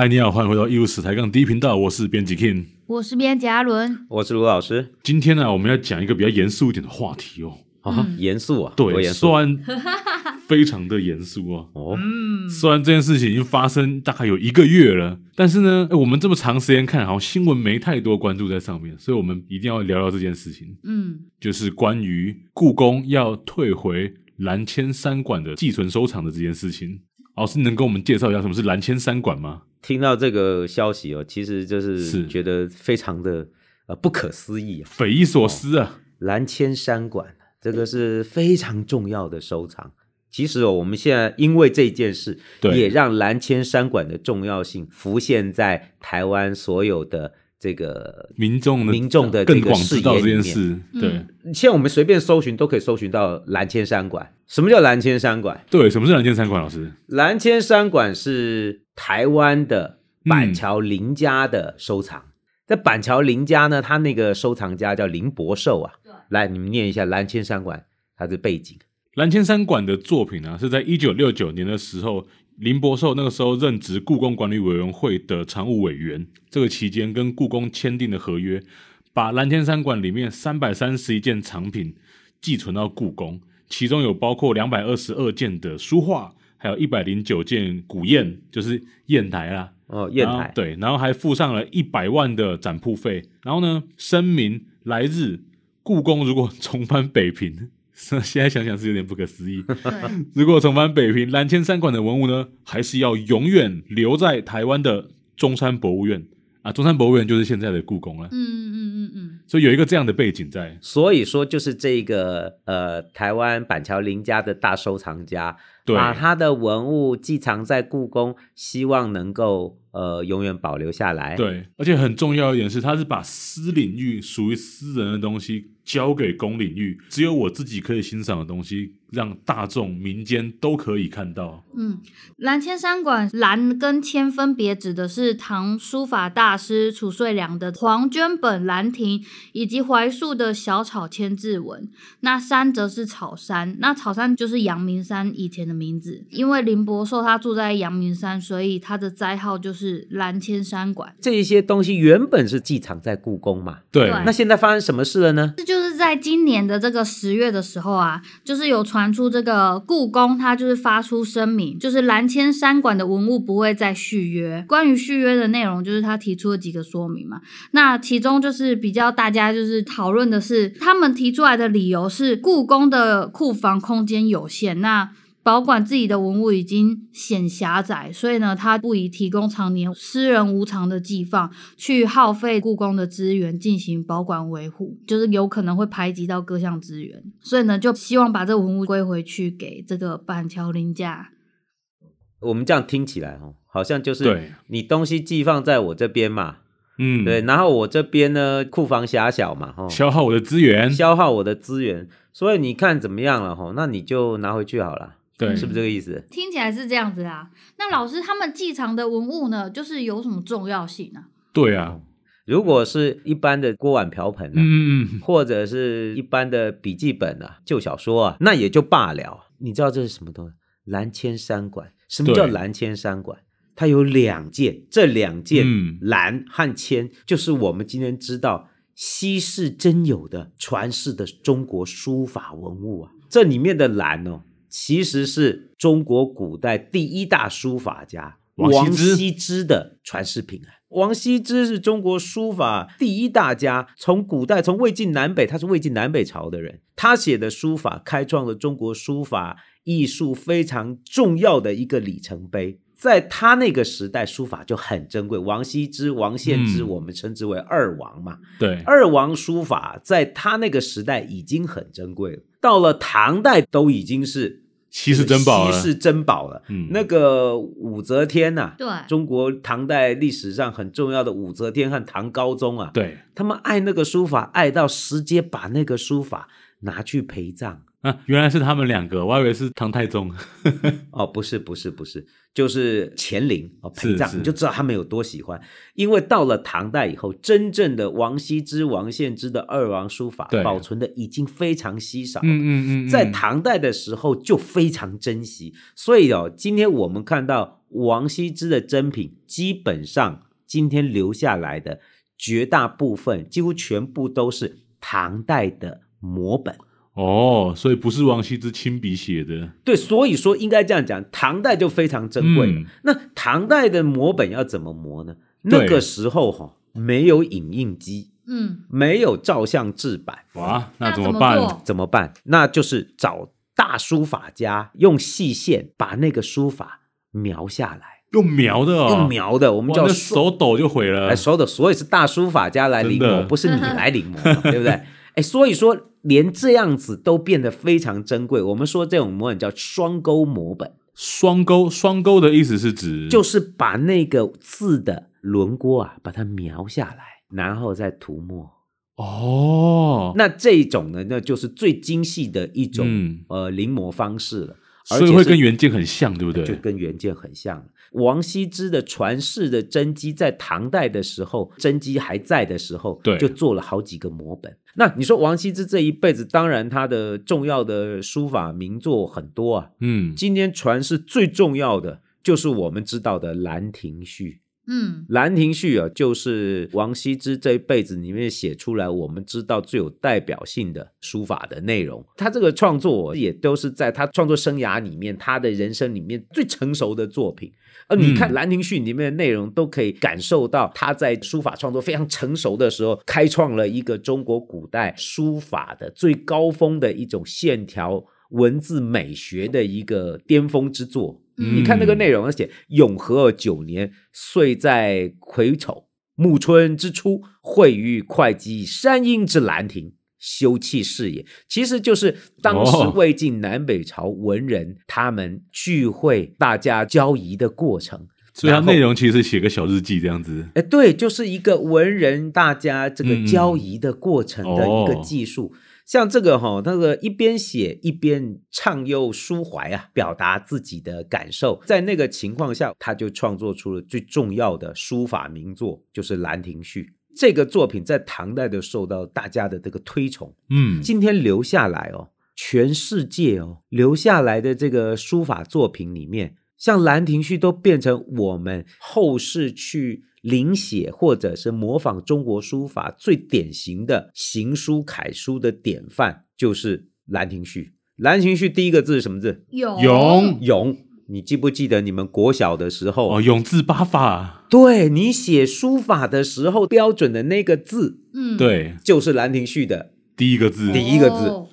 嗨，你好，欢迎回到艺术史抬杠第一频道，我是编辑 King，我是编辑阿伦，我是卢老师。今天呢，我们要讲一个比较严肃一点的话题哦。啊，严肃啊，对，虽然非常的严肃啊。哦，虽然这件事情已经发生大概有一个月了，但是呢，我们这么长时间看，好像新闻没太多关注在上面，所以我们一定要聊聊这件事情。嗯，就是关于故宫要退回蓝千三馆的寄存收藏的这件事情。老师，能跟我们介绍一下什么是蓝千山馆吗？听到这个消息哦，其实就是觉得非常的呃不可思议，匪夷所思啊！蓝千山馆。这个是非常重要的收藏。其实哦，我们现在因为这件事，也让蓝千山馆的重要性浮现在台湾所有的这个民众的民众的这个视野里面。对，现在我们随便搜寻都可以搜寻到蓝千山馆。什么叫蓝千山馆？对，什么是蓝千山馆？老师，蓝千山馆是台湾的板桥林家的收藏。在板桥林家呢，他那个收藏家叫林伯寿啊。来，你们念一下蓝千山馆它的背景。蓝千山馆的作品呢、啊，是在一九六九年的时候，林伯寿那个时候任职故宫管理委员会的常务委员。这个期间跟故宫签订的合约，把蓝天三馆里面三百三十一件藏品寄存到故宫，其中有包括两百二十二件的书画，还有一百零九件古砚，就是砚台啦。哦，砚台。对，然后还附上了一百万的展铺费。然后呢，声明来日。故宫如果重返北平，现在想想是有点不可思议。如果重返北平，蓝千三馆的文物呢，还是要永远留在台湾的中山博物院啊？中山博物院就是现在的故宫了。嗯嗯嗯嗯。所以有一个这样的背景在。所以说，就是这个呃，台湾板桥林家的大收藏家，对把他的文物寄藏在故宫，希望能够。呃，永远保留下来。对，而且很重要一点是，他是把私领域属于私人的东西交给公领域，只有我自己可以欣赏的东西。让大众民间都可以看到。嗯，蓝千山馆蓝跟千分别指的是唐书法大师褚遂良的黄绢本兰亭，以及怀素的小草千字文。那山则是草山，那草山就是阳明山以前的名字。因为林伯寿他住在阳明山，所以他的斋号就是蓝千山馆。这一些东西原本是寄藏在故宫嘛？对。那现在发生什么事了呢？这就在今年的这个十月的时候啊，就是有传。出这个故宫，它就是发出声明，就是蓝千山馆的文物不会再续约。关于续约的内容，就是他提出了几个说明嘛。那其中就是比较大家就是讨论的是，他们提出来的理由是故宫的库房空间有限。那保管自己的文物已经显狭窄，所以呢，他不宜提供常年私人无偿的寄放，去耗费故宫的资源进行保管维护，就是有可能会排挤到各项资源，所以呢，就希望把这个文物归回去给这个板桥林家。我们这样听起来哦，好像就是你东西寄放在我这边嘛，嗯，对，然后我这边呢，库房狭小嘛，哈，消耗我的资源，消耗我的资源，所以你看怎么样了哈？那你就拿回去好了。对，是不是这个意思？听起来是这样子啊。那老师他们寄藏的文物呢，就是有什么重要性呢？对啊，如果是一般的锅碗瓢盆啊，嗯嗯，或者是一般的笔记本啊、旧小说啊，那也就罢了。你知道这是什么东西？蓝千山馆。什么叫蓝千山馆？它有两件，这两件蓝和千，就是我们今天知道稀世珍有的传世的中国书法文物啊。这里面的蓝哦。其实是中国古代第一大书法家王羲之的传世品啊！王羲之是中国书法第一大家，从古代从魏晋南北，他是魏晋南北朝的人，他写的书法开创了中国书法艺术非常重要的一个里程碑。在他那个时代，书法就很珍贵。王羲之、王献之，我们称之为二王嘛。对，二王书法在他那个时代已经很珍贵了。到了唐代，都已经是稀世珍宝了。稀世珍宝了。嗯，那个武则天呐、啊，对，中国唐代历史上很重要的武则天和唐高宗啊，对，他们爱那个书法，爱到直接把那个书法拿去陪葬。啊，原来是他们两个，我还以为是唐太宗。哦，不是，不是，不是，就是乾陵哦，陪葬，你就知道他们有多喜欢。因为到了唐代以后，真正的王羲之、王献之的二王书法保存的已经非常稀少了。嗯嗯嗯，在唐代的时候就非常珍惜，所以哦，今天我们看到王羲之的珍品基本上今天留下来的绝大部分，几乎全部都是唐代的摹本。哦，所以不是王羲之亲笔写的。对，所以说应该这样讲，唐代就非常珍贵。嗯、那唐代的摹本要怎么摹呢？那个时候哈、哦，没有影印机，嗯，没有照相制版，哇，那怎么办？怎么，怎么办？那就是找大书法家用细线把那个书法描下来，用描的、哦，用描的，我们叫手抖就毁了。哎，手抖，所以是大书法家来临摹，不是你来临摹，对不对？哎，所以说。连这样子都变得非常珍贵。我们说这种摹本叫双钩摹本。双钩，双钩的意思是指，就是把那个字的轮廓啊，把它描下来，然后再涂墨。哦，那这种呢，那就是最精细的一种、嗯、呃临摹方式了。所以会跟原件很像，对不对？就跟原件很像。王羲之的传世的真迹，在唐代的时候，真迹还在的时候，对，就做了好几个摹本。那你说王羲之这一辈子，当然他的重要的书法名作很多啊。嗯，今天传世最重要的就是我们知道的《兰亭序》。嗯，《兰亭序》啊，就是王羲之这一辈子里面写出来，我们知道最有代表性的书法的内容。他这个创作也都是在他创作生涯里面，他的人生里面最成熟的作品。而你看《兰亭序》里面的内容，都可以感受到他在书法创作非常成熟的时候，开创了一个中国古代书法的最高峰的一种线条文字美学的一个巅峰之作。你看那个内容，而且永和九年，岁在癸丑，暮春之初，会于会稽山阴之兰亭，休憩事也。其实就是当时魏晋南北朝文人、哦、他们聚会、大家交谊的过程。所以它内容其实是写个小日记这样子。哎，对，就是一个文人大家这个交谊的过程的一个记述。像这个哈，那个一边写一边畅游抒怀啊，表达自己的感受，在那个情况下，他就创作出了最重要的书法名作，就是《兰亭序》。这个作品在唐代都受到大家的这个推崇。嗯，今天留下来哦，全世界哦留下来的这个书法作品里面，像《兰亭序》都变成我们后世去。临写或者是模仿中国书法最典型的行书楷书的典范，就是《兰亭序》。《兰亭序》第一个字是什么字？永永永。你记不记得你们国小的时候？哦，永字八法。对，你写书法的时候标准的那个字，嗯，对，就是《兰亭序》的第一个字，第一个字。哦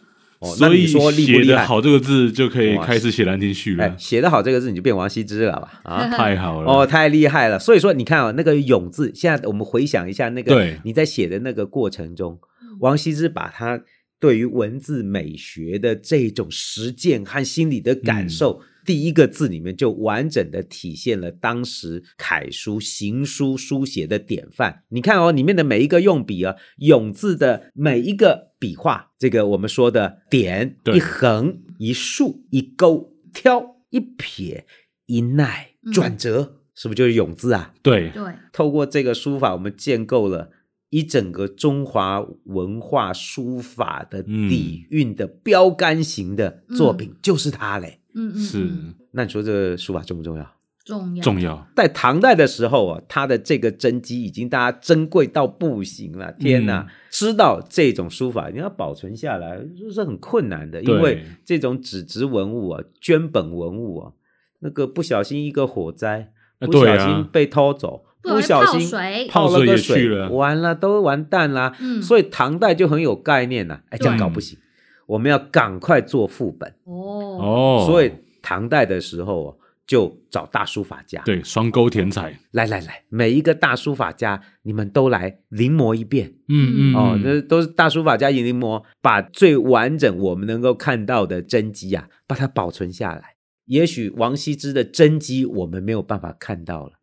所以说写得好这个字就可以开始写《兰亭序》了。写得好这个字你就变王羲之了吧？啊，太好了！哦，太厉害了。所以说你看啊，那个“咏”字，现在我们回想一下那个你在写的那个过程中，王羲之把他对于文字美学的这种实践和心理的感受。嗯第一个字里面就完整的体现了当时楷书、行书书写的典范。你看哦，里面的每一个用笔啊，“永”字的每一个笔画，这个我们说的点、一横、一竖、一勾、挑、一撇、一捺、转折，嗯、是不是就是“永”字啊？对对。透过这个书法，我们建构了一整个中华文化书法的底蕴的标杆型的作品，嗯、就是它嘞。嗯嗯，是。那你说这个书法重不重要？重要，重要。在唐代的时候啊，它的这个真迹已经大家珍贵到不行了。天哪，嗯、知道这种书法你要保存下来，就是很困难的，因为这种纸质文物啊、绢本文物啊，那个不小心一个火灾，不小心被偷走，啊、不小心泡了个水，完了都完蛋啦。嗯，所以唐代就很有概念呐、啊，哎，这样搞不行。我们要赶快做副本。哦。哦，所以唐代的时候就找大书法家，对，双钩填彩，来来来，每一个大书法家，你们都来临摹一遍，嗯嗯，哦，那都是大书法家临摹，把最完整我们能够看到的真迹啊，把它保存下来。也许王羲之的真迹我们没有办法看到了。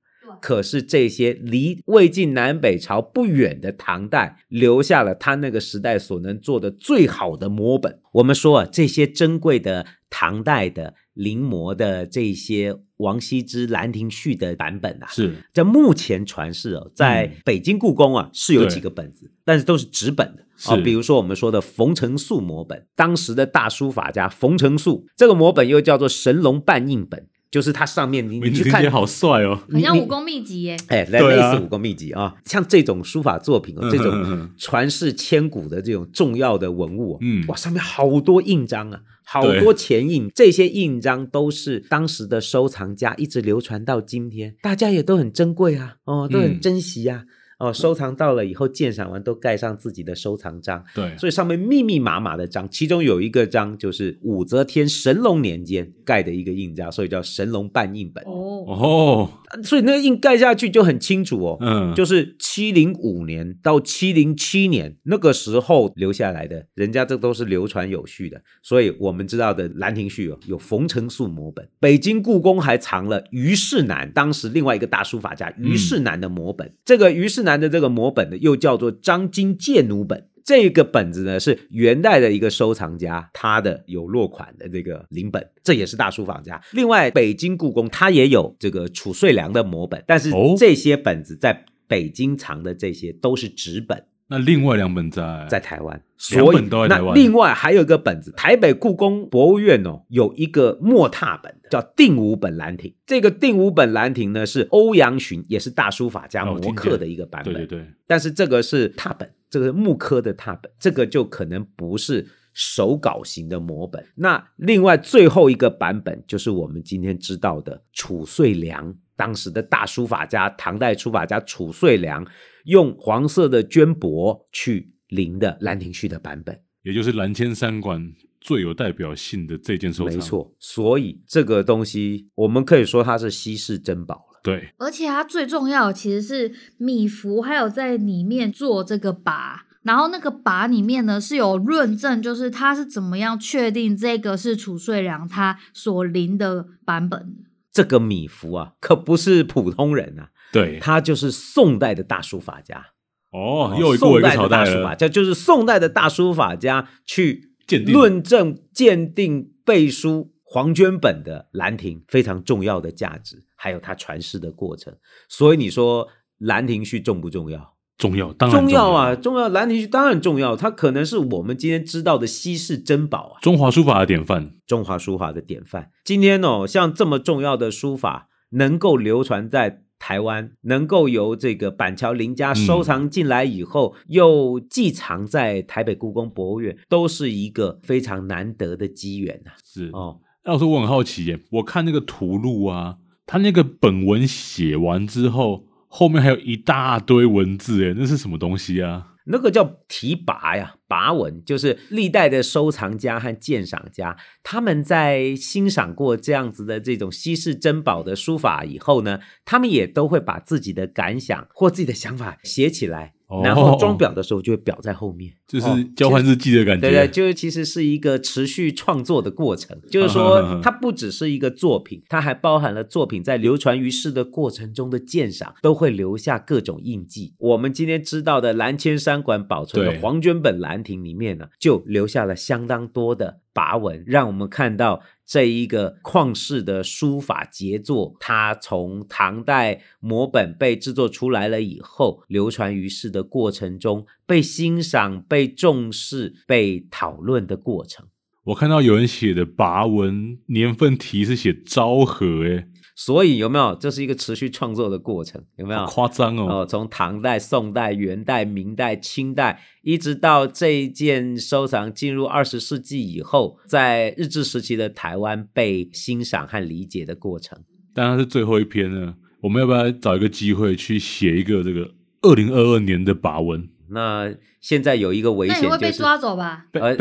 可是这些离魏晋南北朝不远的唐代，留下了他那个时代所能做的最好的摹本。我们说啊，这些珍贵的唐代的临摹的这些王羲之《兰亭序》的版本啊，是在目前传世哦，在北京故宫啊是有几个本子，但是都是纸本的啊。比如说我们说的冯承素摹本，当时的大书法家冯承素，这个摹本又叫做神龙半印本。就是它上面你你去看，好帅哦，好像武功秘籍耶。哎，类似武功秘籍啊，像这种书法作品哦，这种传世千古的这种重要的文物，嗯，哇，上面好多印章啊，好多钱印，这些印章都是当时的收藏家一直流传到今天，大家也都很珍贵啊，哦，都很珍惜啊。哦，收藏到了以后，鉴赏完都盖上自己的收藏章。对，所以上面密密麻麻的章，其中有一个章就是武则天神龙年间盖的一个印章，所以叫神龙半印本。哦哦，所以那个印盖下去就很清楚哦。嗯，就是七零五年到七零七年那个时候留下来的，人家这都是流传有序的。所以我们知道的《兰亭序》哦，有冯承素摹本，北京故宫还藏了虞世南，当时另外一个大书法家虞世南的摹本。嗯、这个虞世南。的这个摹本呢，又叫做张经鉴奴本。这个本子呢，是元代的一个收藏家，他的有落款的这个临本，这也是大书法家。另外，北京故宫它也有这个褚遂良的摹本，但是这些本子在北京藏的这些都是纸本。那另外两本在在台湾，所以那另外还有一个本子，台北故宫博物院哦，有一个墨拓本的，叫定武本兰亭。这个定武本兰亭呢，是欧阳询也是大书法家摹刻的一个版本。对对对。但是这个是拓本，这个是木刻的拓本，这个就可能不是手稿型的摹本。那另外最后一个版本就是我们今天知道的褚遂良，当时的大书法家，唐代书法家褚遂良。用黄色的绢帛去临的《兰亭序》的版本，也就是蓝千三馆最有代表性的这件收藏。没错，所以这个东西我们可以说它是稀世珍宝了。对，而且它最重要的其实是米芾，还有在里面做这个跋，然后那个跋里面呢是有论证，就是他是怎么样确定这个是褚遂良他所临的版本。这个米芾啊，可不是普通人啊。对，他就是宋代的大书法家哦，又过一个朝代了。宋代的大书法家就是宋代的大书法家去论证、鉴定背书黄绢本的《兰亭》非常重要的价值，还有它传世的过程。所以你说《兰亭序》重不重要？重要，当然重要，啊！重要，《兰亭序》当然重要，它可能是我们今天知道的稀世珍宝啊，中华书法的典范，中华书法的典范。今天哦，像这么重要的书法能够流传在。台湾能够由这个板桥林家收藏进来以后，嗯、又寄藏在台北故宫博物院，都是一个非常难得的机缘呐。是哦，要说我很好奇耶，我看那个图录啊，他那个本文写完之后，后面还有一大堆文字，哎，那是什么东西啊？那个叫题跋呀，跋文就是历代的收藏家和鉴赏家，他们在欣赏过这样子的这种稀世珍宝的书法以后呢，他们也都会把自己的感想或自己的想法写起来。然后装裱的时候就会裱在后面，就是交换日记的感觉。对对，就是其实是一个持续创作的过程。就是说，它不只是一个作品，它还包含了作品在流传于世的过程中的鉴赏，都会留下各种印记。我们今天知道的蓝千山馆保存的黄绢本兰亭里面呢，就留下了相当多的跋文，让我们看到。这一个旷世的书法杰作，它从唐代摹本被制作出来了以后，流传于世的过程中，被欣赏、被重视、被讨论的过程。我看到有人写的跋文年份题是写昭和，诶所以有没有？这是一个持续创作的过程，有没有？夸张哦！哦，从唐代、宋代、元代、明代、清代，一直到这一件收藏进入二十世纪以后，在日治时期的台湾被欣赏和理解的过程。当然是最后一篇呢，我们要不要找一个机会去写一个这个二零二二年的跋文？那现在有一个危险，就是，那你会被抓走吧？呃，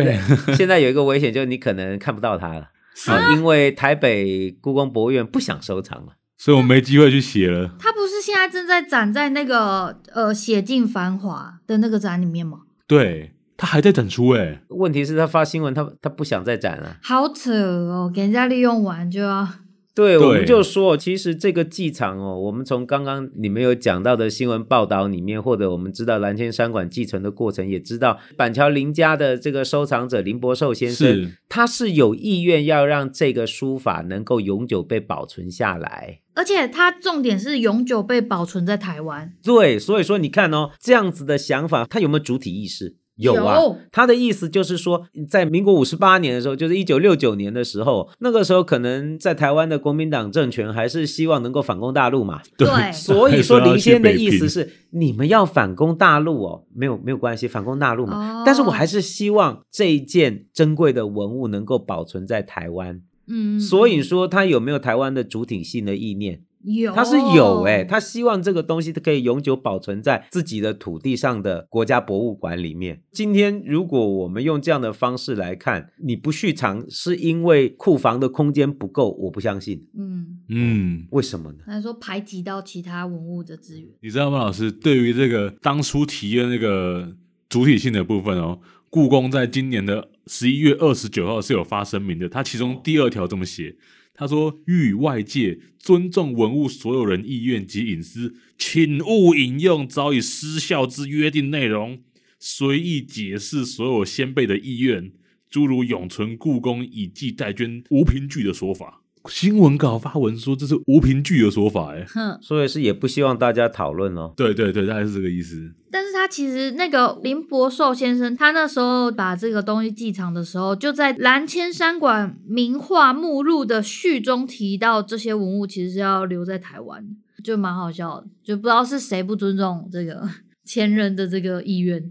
现在有一个危险，就是你可能看不到它了。是因为台北故宫博物院不想收藏了，所以我没机会去写了。他不是现在正在展在那个呃“写尽繁华”的那个展里面吗？对，他还在展出哎。问题是，他发新闻，他他不想再展了。好扯哦，给人家利用完就要。对，我们就说，其实这个寄藏哦，我们从刚刚你们有讲到的新闻报道里面，或者我们知道蓝天山馆继承的过程，也知道板桥林家的这个收藏者林伯寿先生，是他是有意愿要让这个书法能够永久被保存下来，而且他重点是永久被保存在台湾。对，所以说你看哦，这样子的想法，他有没有主体意识？有啊，他的意思就是说，在民国五十八年的时候，就是一九六九年的时候，那个时候可能在台湾的国民党政权还是希望能够反攻大陆嘛。对，所以说林先生的意思是，你们要反攻大陆哦，没有没有关系，反攻大陆嘛。哦、但是我还是希望这一件珍贵的文物能够保存在台湾。嗯，所以说他有没有台湾的主体性的意念？有，他是有哎、欸，他希望这个东西可以永久保存在自己的土地上的国家博物馆里面。今天如果我们用这样的方式来看，你不续藏是因为库房的空间不够，我不相信。嗯嗯，为什么呢？他说排挤到其他文物的资源。你知道吗，老师？对于这个当初提的那个主体性的部分哦，故宫在今年的十一月二十九号是有发声明的，它其中第二条这么写。他说：“欲外界尊重文物所有人意愿及隐私，请勿引用早已失效之约定内容，随意解释所有先辈的意愿，诸如永存故宫以记代捐无凭据的说法。”新闻稿发文说这是无凭据的说法，哎，哼，所以是也不希望大家讨论哦。对对对，大概是这个意思。但是他其实那个林伯寿先生，他那时候把这个东西寄藏的时候，就在蓝千山馆名画目录的序中提到，这些文物其实是要留在台湾，就蛮好笑的，就不知道是谁不尊重这个 前人的这个意愿。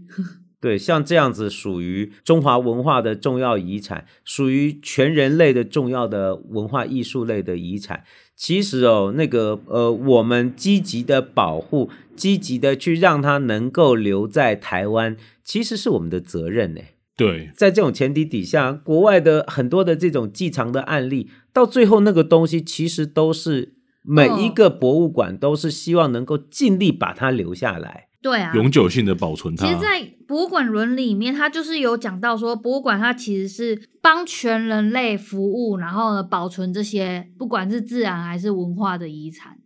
对，像这样子属于中华文化的重要遗产，属于全人类的重要的文化艺术类的遗产。其实哦，那个呃，我们积极的保护，积极的去让它能够留在台湾，其实是我们的责任呢。对，在这种前提底下，国外的很多的这种寄藏的案例，到最后那个东西其实都是每一个博物馆都是希望能够尽力把它留下来。对啊，永久性的保存它。其实，在博物馆伦理里面，它就是有讲到说，博物馆它其实是帮全人类服务，然后呢，保存这些不管是自然还是文化的遗产。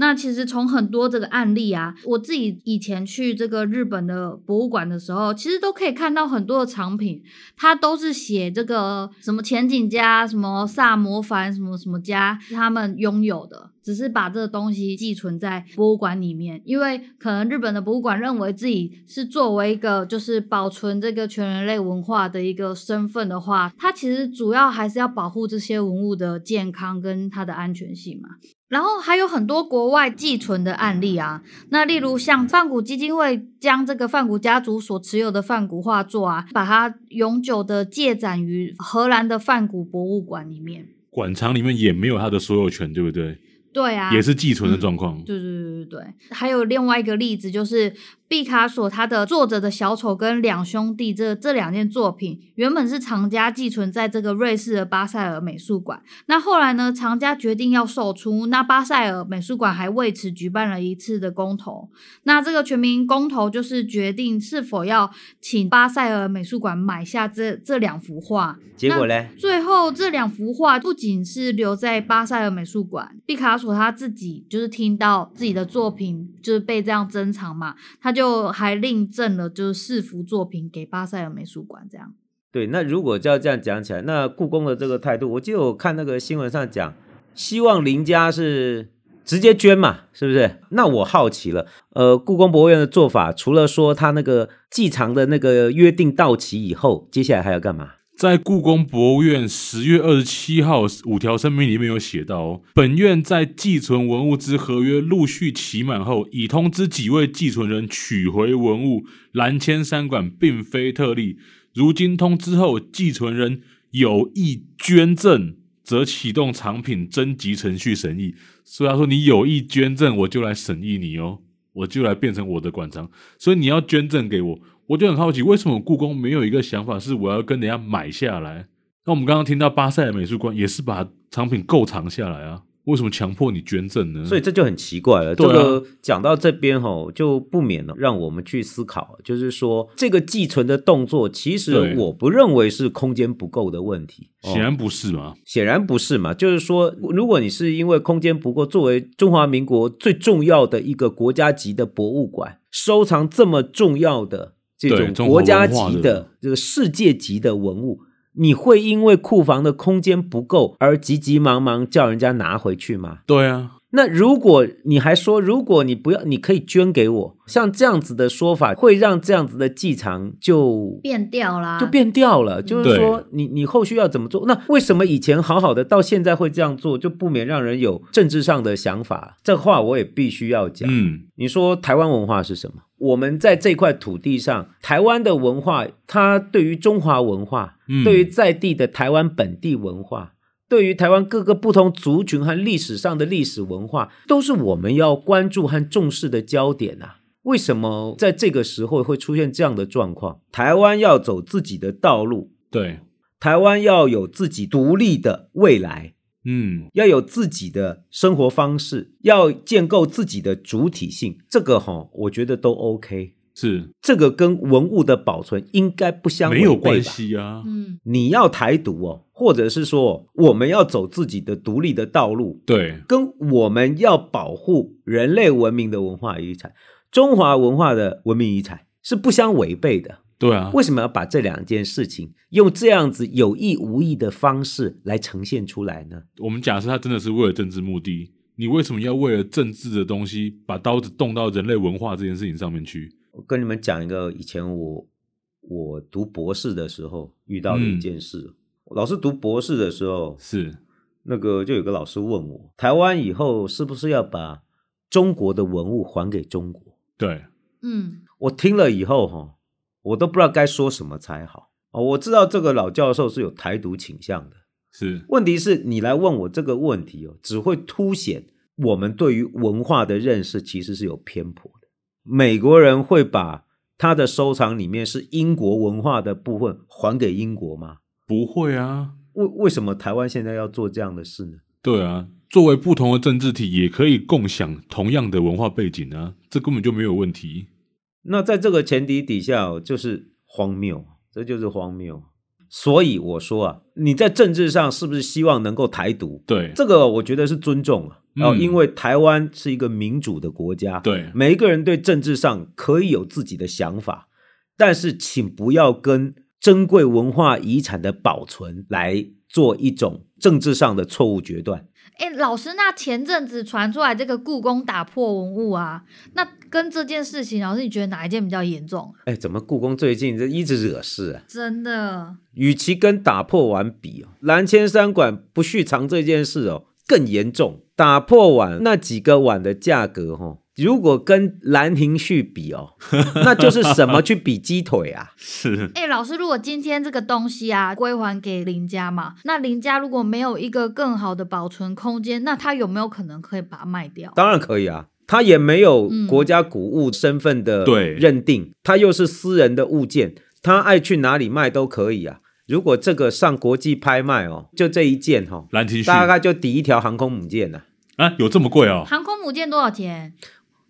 那其实从很多这个案例啊，我自己以前去这个日本的博物馆的时候，其实都可以看到很多的藏品，它都是写这个什么浅井家、什么萨摩藩、什么什么家他们拥有的。只是把这个东西寄存在博物馆里面，因为可能日本的博物馆认为自己是作为一个就是保存这个全人类文化的一个身份的话，它其实主要还是要保护这些文物的健康跟它的安全性嘛。然后还有很多国外寄存的案例啊，那例如像梵谷基金会将这个梵谷家族所持有的梵谷画作啊，把它永久的借展于荷兰的梵谷博物馆里面，馆藏里面也没有它的所有权，对不对？对啊，也是寄存的状况。嗯，对对对对对，还有另外一个例子就是。毕卡索他的作者的小丑跟两兄弟这这两件作品原本是藏家寄存在这个瑞士的巴塞尔美术馆，那后来呢，藏家决定要售出，那巴塞尔美术馆还为此举办了一次的公投，那这个全民公投就是决定是否要请巴塞尔美术馆买下这这两幅画，结果呢，最后这两幅画不仅是留在巴塞尔美术馆，毕卡索他自己就是听到自己的作品就是被这样珍藏嘛，他就。就还另赠了就是四幅作品给巴塞尔美术馆，这样。对，那如果就要这样讲起来，那故宫的这个态度，我记得我看那个新闻上讲，希望林家是直接捐嘛，是不是？那我好奇了，呃，故宫博物院的做法，除了说他那个寄藏的那个约定到期以后，接下来还要干嘛？在故宫博物院十月二十七号五条声明里面有写到哦，本院在寄存文物之合约陆续期满后，已通知几位寄存人取回文物。兰千山馆并非特例，如今通知后，寄存人有意捐赠，则启动藏品征集程序审议。所以他说，你有意捐赠，我就来审议你哦，我就来变成我的馆藏。所以你要捐赠给我。我就很好奇，为什么故宫没有一个想法是我要跟人家买下来？那我们刚刚听到巴塞尔美术馆也是把藏品购藏下来啊，为什么强迫你捐赠呢？所以这就很奇怪了。这个讲到这边吼，就不免了让我们去思考，就是说这个寄存的动作，其实我不认为是空间不够的问题，显然不是嘛？显然不是嘛？就是说，如果你是因为空间不够，作为中华民国最重要的一个国家级的博物馆，收藏这么重要的。这种国家级的这个世界级的文物，你会因为库房的空间不够而急急忙忙叫人家拿回去吗？对啊，那如果你还说，如果你不要，你可以捐给我，像这样子的说法，会让这样子的祭场就变掉啦，就变掉了。就是说你，你你后续要怎么做？那为什么以前好好的，到现在会这样做，就不免让人有政治上的想法？这话我也必须要讲。嗯，你说台湾文化是什么？我们在这块土地上，台湾的文化，它对于中华文化，嗯，对于在地的台湾本地文化。对于台湾各个不同族群和历史上的历史文化，都是我们要关注和重视的焦点啊！为什么在这个时候会出现这样的状况？台湾要走自己的道路，对，台湾要有自己独立的未来，嗯，要有自己的生活方式，要建构自己的主体性，这个哈，我觉得都 OK。是这个跟文物的保存应该不相没有关系啊。嗯，你要台独哦，或者是说我们要走自己的独立的道路，对，跟我们要保护人类文明的文化遗产、中华文化的文明遗产是不相违背的。对啊，为什么要把这两件事情用这样子有意无意的方式来呈现出来呢？我们假设他真的是为了政治目的，你为什么要为了政治的东西把刀子动到人类文化这件事情上面去？我跟你们讲一个以前我我读博士的时候遇到的一件事。嗯、老师读博士的时候是那个，就有个老师问我，台湾以后是不是要把中国的文物还给中国？对，嗯，我听了以后哈，我都不知道该说什么才好。哦我知道这个老教授是有台独倾向的，是。问题是你来问我这个问题哦，只会凸显我们对于文化的认识其实是有偏颇的。美国人会把他的收藏里面是英国文化的部分还给英国吗？不会啊。为为什么台湾现在要做这样的事呢？对啊，作为不同的政治体，也可以共享同样的文化背景啊，这根本就没有问题。那在这个前提底下，就是荒谬，这就是荒谬。所以我说啊，你在政治上是不是希望能够台独？对，这个我觉得是尊重啊。哦，因为台湾是一个民主的国家，对，每一个人对政治上可以有自己的想法，但是请不要跟珍贵文化遗产的保存来做一种政治上的错误决断。哎，老师，那前阵子传出来这个故宫打破文物啊，那跟这件事情，老师你觉得哪一件比较严重？哎，怎么故宫最近这一直惹事啊？真的，与其跟打破完比哦，蓝千山馆不续藏这件事哦。更严重，打破碗那几个碗的价格，哦，如果跟兰亭序比哦，那就是什么去比鸡腿啊？是。哎，老师，如果今天这个东西啊归还给林家嘛，那林家如果没有一个更好的保存空间，那他有没有可能可以把它卖掉？当然可以啊，他也没有国家古物身份的认定，他、嗯、又是私人的物件，他爱去哪里卖都可以啊。如果这个上国际拍卖哦，就这一件哈、哦，兰亭序大概就抵一条航空母舰呐。啊，有这么贵哦？航空母舰多少钱？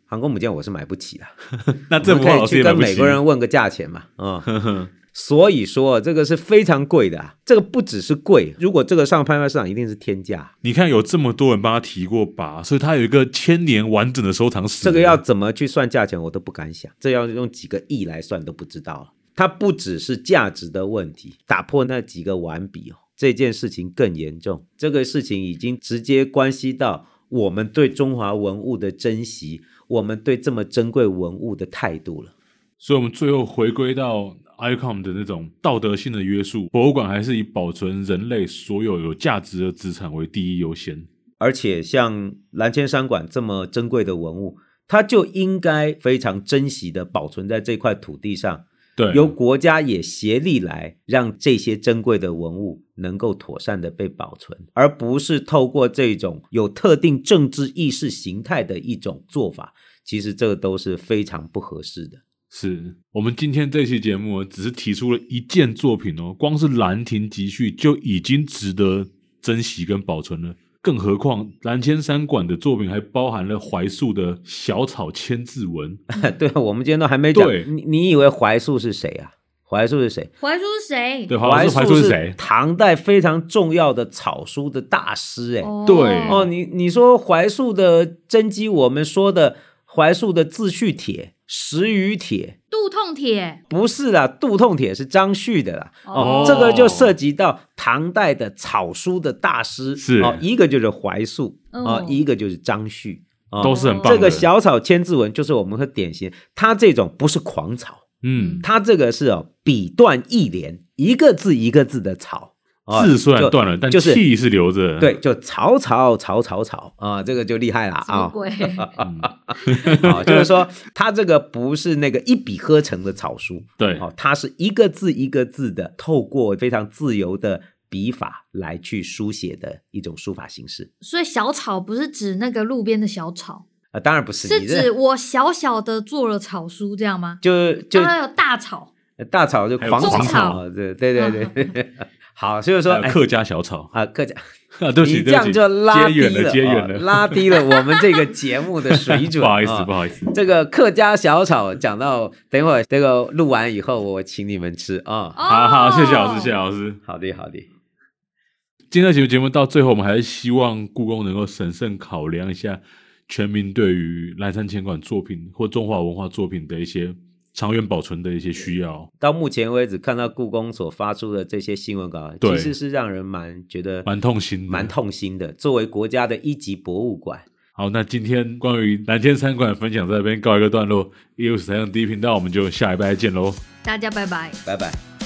航空母舰我是买不起的。那这可以去跟美国人问个价钱嘛？啊、哦，所以说这个是非常贵的啊。这个不只是贵，如果这个上拍卖市场一定是天价。你看有这么多人帮他提过拔，所以他有一个千年完整的收藏史。这个要怎么去算价钱，我都不敢想。这要用几个亿来算都不知道了。它不只是价值的问题，打破那几个碗比哦，这件事情更严重。这个事情已经直接关系到我们对中华文物的珍惜，我们对这么珍贵文物的态度了。所以，我们最后回归到 ICOM 的那种道德性的约束，博物馆还是以保存人类所有有价值的资产为第一优先。而且，像蓝千山馆这么珍贵的文物，它就应该非常珍惜的保存在这块土地上。对，由国家也协力来让这些珍贵的文物能够妥善的被保存，而不是透过这种有特定政治意识形态的一种做法。其实这都是非常不合适的。是我们今天这期节目只是提出了一件作品哦，光是兰亭集序就已经值得珍惜跟保存了。更何况蓝千山馆的作品还包含了怀素的小草千字文。对，我们今天都还没讲。你你以为怀素是谁啊？怀素是谁？怀素是谁？对，怀素是谁？唐代非常重要的草书的大师。哎、哦，对哦，你你说怀素的真迹，我们说的怀素的自序帖、石鱼帖、杜痛帖不是啦，杜痛帖是张旭的啦。哦，这个就涉及到唐代的草书的大师。是。哦，一个就是怀素啊，哦一个就是张旭，都是很棒的。这个小草千字文就是我们很典型，他这种不是狂草，嗯，他这个是哦，笔断意连，一个字一个字的草。字虽然断了，但气是留着。对，就草草草草草啊，这个就厉害了啊！鬼 啊，就是说，它这个不是那个一笔呵成的草书，对，哦，它是一个字一个字的，透过非常自由的笔法来去书写的一种书法形式。所以小草不是指那个路边的小草啊，当然不是，是指我小小的做了草书这样吗？就就还有大草，大草就狂草，对对对对。好，所以说客家小炒啊，客家 啊，对不起，你这样就拉低了，接远了，拉低了我们这个节目的水准。不好意思，不好意思。这个客家小炒讲到，等会儿这个录完以后，我请你们吃啊。好好，谢谢老师，谢谢老师。好的，好的。今天的节目节目到最后，我们还是希望故宫能够审慎考量一下全民对于蓝山千馆作品或中华文化作品的一些。长远保存的一些需要，到目前为止看到故宫所发出的这些新闻稿，其实是让人蛮觉得蛮痛心，蛮痛心的。作为国家的一级博物馆，好，那今天关于南天三馆分享在这边告一个段落。一五十三第一频道，我们就下一拜见喽，大家拜拜，拜拜。